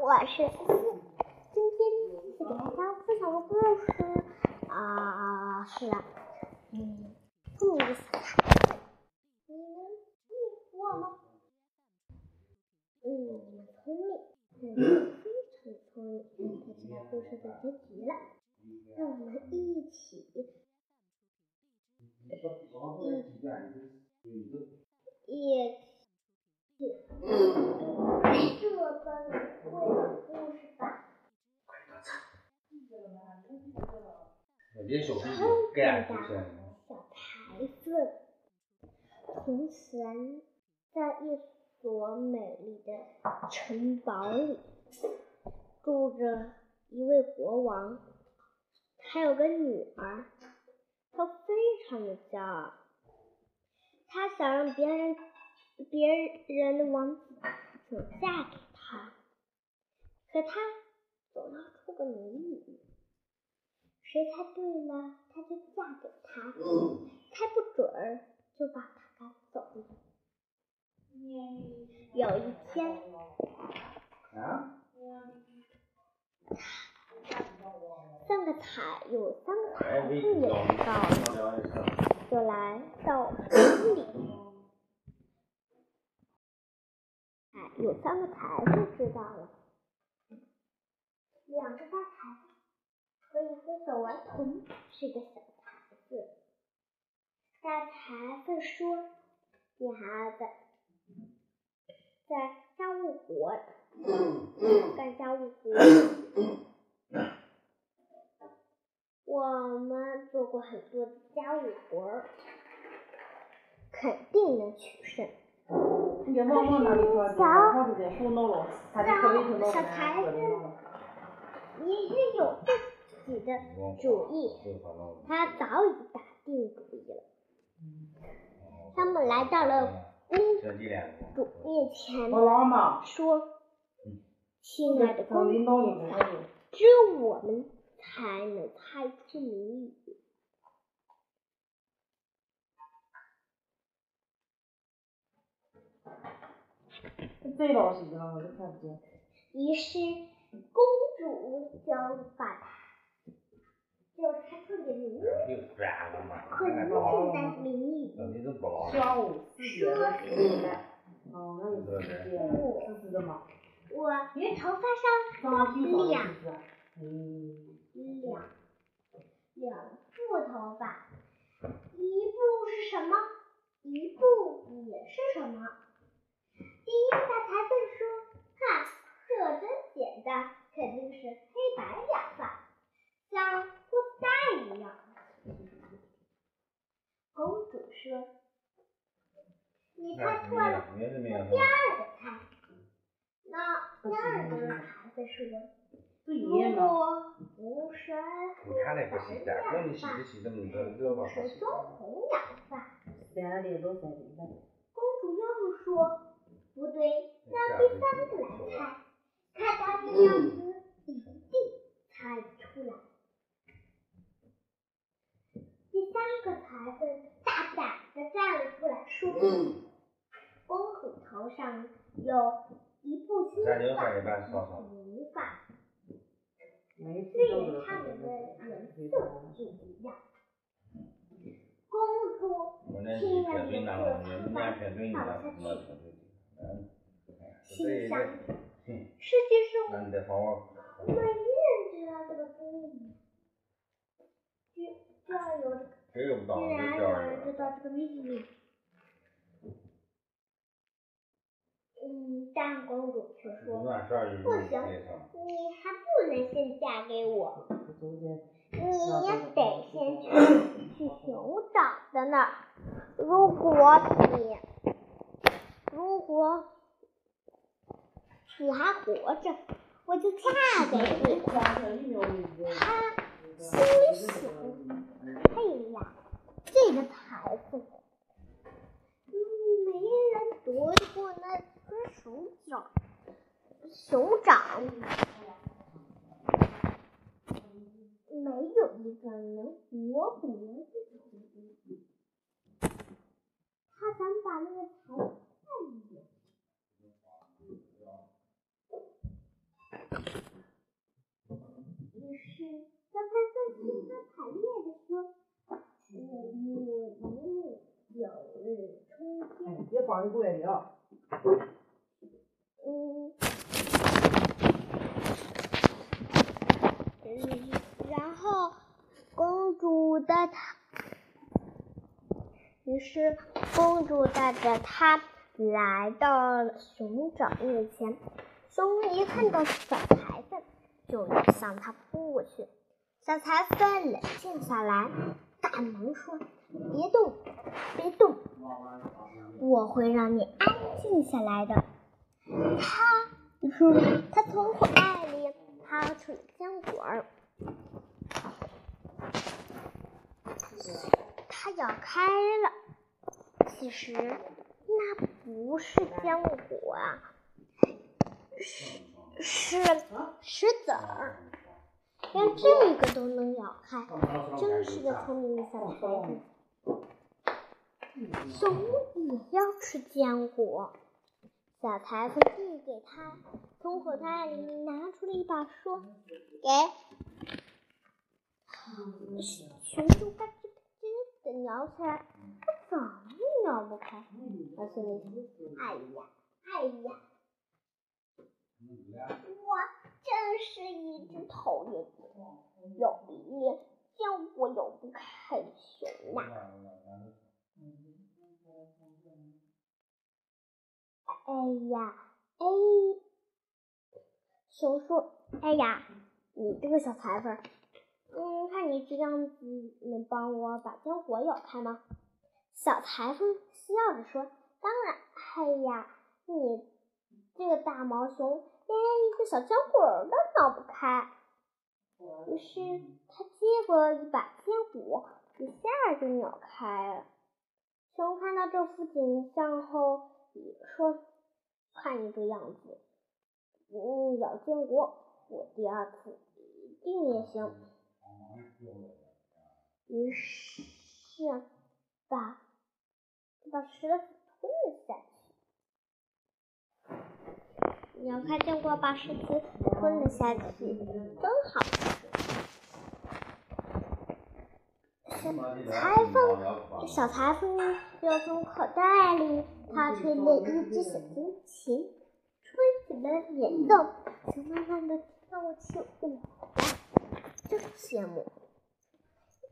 我是思思。今天思思给大家分享的故事啊是，嗯，聪明的小孩子。你聪明过吗？嗯，聪明，嗯，非常聪明。快知道故事的结局了，让我们一起，一，一起。这本绘本故事吧。聪明的小孩子，从前在一所美丽的城堡里，住着一位国王，他有个女儿，他非常的骄傲，他想让别人。别人的王子想嫁给他，可他总要出个谜语，谁猜对了，他就嫁给他；猜不准就把他赶走了。有一天，三个彩有三个彩凤也知道了，就来到城里。有三个财富知道了，两个大财富和一个小顽童是个小孩子。大财富说：“女孩子，在家务活，干家务活，我们做过很多的家务活，肯定能取胜。”小小孩子也是有自己的主意，他早已打定主意了。他们来到了公主面前，说：“亲爱的公主，只有我们才能猜出谜语。”最老实的了，我都看不见。于是公主就把它，就猜出了谜语。很简单的谜语。下午四点的时候。哦，那你是四点，四十的嘛。我头发上多两，两，两副头发，一部是什么？一部也是什么？第一个大才笨说：“看，这真简单，肯定是黑白两发，像裤带一样。”公主说：“你猜错了。”那第二个猜，那第二个孩子说：“如果不是黑白两发，是棕红染发。”公主又说。不对，让第三个来猜，看他的样子，一定猜出来。第三个才子大胆的站了出来，说：“公主头上有一部新发，银发，虽然它们的颜色不一样。”公主听了这个话，倒下去。心想：世界上没人知道这个秘密，居居然有，居然有人知道这个秘密。嗯，但公主却说：“不行，你还不能先嫁给我，你得先去去熊掌的那儿。如果你……”如果你还活着，我就嫁给你。他心里想：哎呀，这个孩子，没人夺过那只熊掌，熊掌，没有一个能活过的。他想把那个孩子。儿的规矩。嗯，然后公主带她，于是公主带着她来到了熊掌面前。熊一看到小裁缝，就要向他扑过去。小裁缝冷静下来，赶忙说：“别动，别动，我会让你安静下来的。”他说：“他从口袋里掏出了坚果儿，他咬开了。其实那不是坚果啊，是是石子儿。连这个都能咬开，真是个聪明的小孩子。熊也要吃坚果。”小裁缝递给他，从口袋里拿出了一把，说：“给。”熊就嘎吱嘎吱的咬起来，他怎么也咬不开。他心里想：“哎呀，哎呀，我真是一只讨厌的，有连坚果咬不开熊呐！”哎呀，哎，熊说：“哎呀，你这个小裁缝，嗯，看你这样子，能帮我把坚果咬开吗？”小裁缝笑着说：“当然。”哎呀，你这个大毛熊连一个小坚果都咬不开。于是他接过一把坚果，一下就咬开了。熊看到这幅景象后，也说。看你这样子，嗯，咬坚果，我第二次一定也行。于是把把石子吞了下去。咬开坚果，把石子吞了下去，真好。裁缝，小裁缝又从口袋里。他吹了一支小提琴，吹起了演奏，熊慢慢的跳起舞来，真羡慕。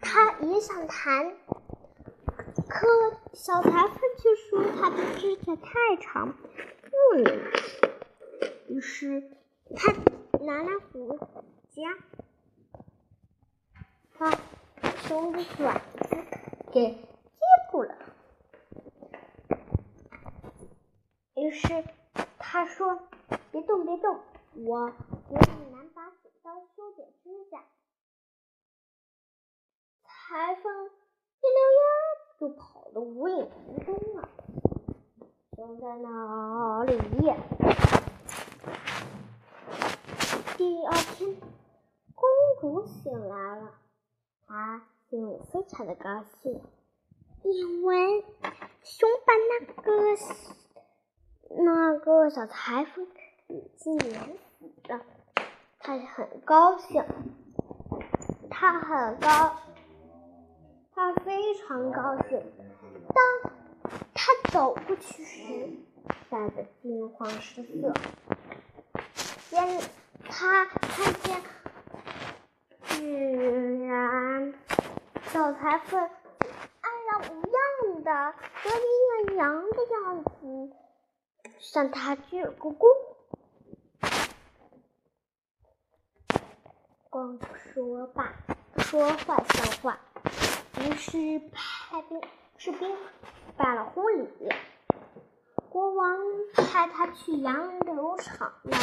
他也想弹，可小裁缝却说他的指甲太长，不能。于是他拿来胡夹，把熊的爪子给接住了。于是他说：“别动，别动，我给你拿把剪刀修剪指甲。”裁缝一溜烟就跑得无影无踪了。熊在哪里？第二天，公主醒来了，她心里非常的高兴，因为熊把那个。那个小裁缝已经碾死了，她很高兴，她很高，她非常高兴。当她走过去时，吓得惊慌失色。先他看见，居然小裁缝安然无恙的，得意洋洋的样子。向他鞠了个躬。光说罢，说话笑话，于是派兵士兵办了婚礼。国王派他去洋流场那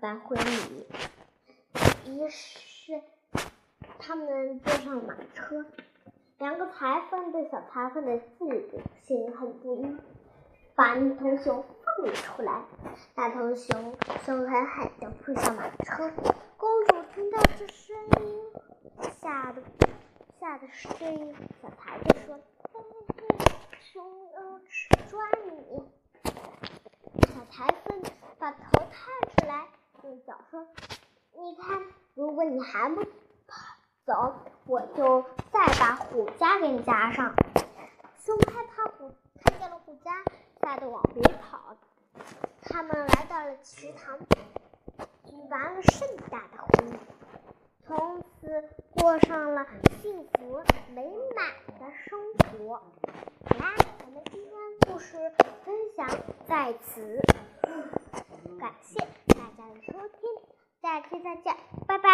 办婚礼。于是他们坐上马车，两个裁缝对小裁缝的嫉妒心很不一，把女童熊。放了出来，大头熊凶狠狠地扑向马车。公主听到这声音，吓得吓得声音，小裁缝说：“嘿嘿嘿，熊要抓你！”小裁缝把头探出来，用脚说：“你看，如果你还不跑走，我就再把虎夹给你夹上。”熊害怕虎看见了虎夹。吓得往回跑。他们来到了池塘，举办了盛大的婚礼，从此过上了幸福美满的生活。好啦，我们今天故事分享在此，感谢大家的收听，下期再见，拜拜。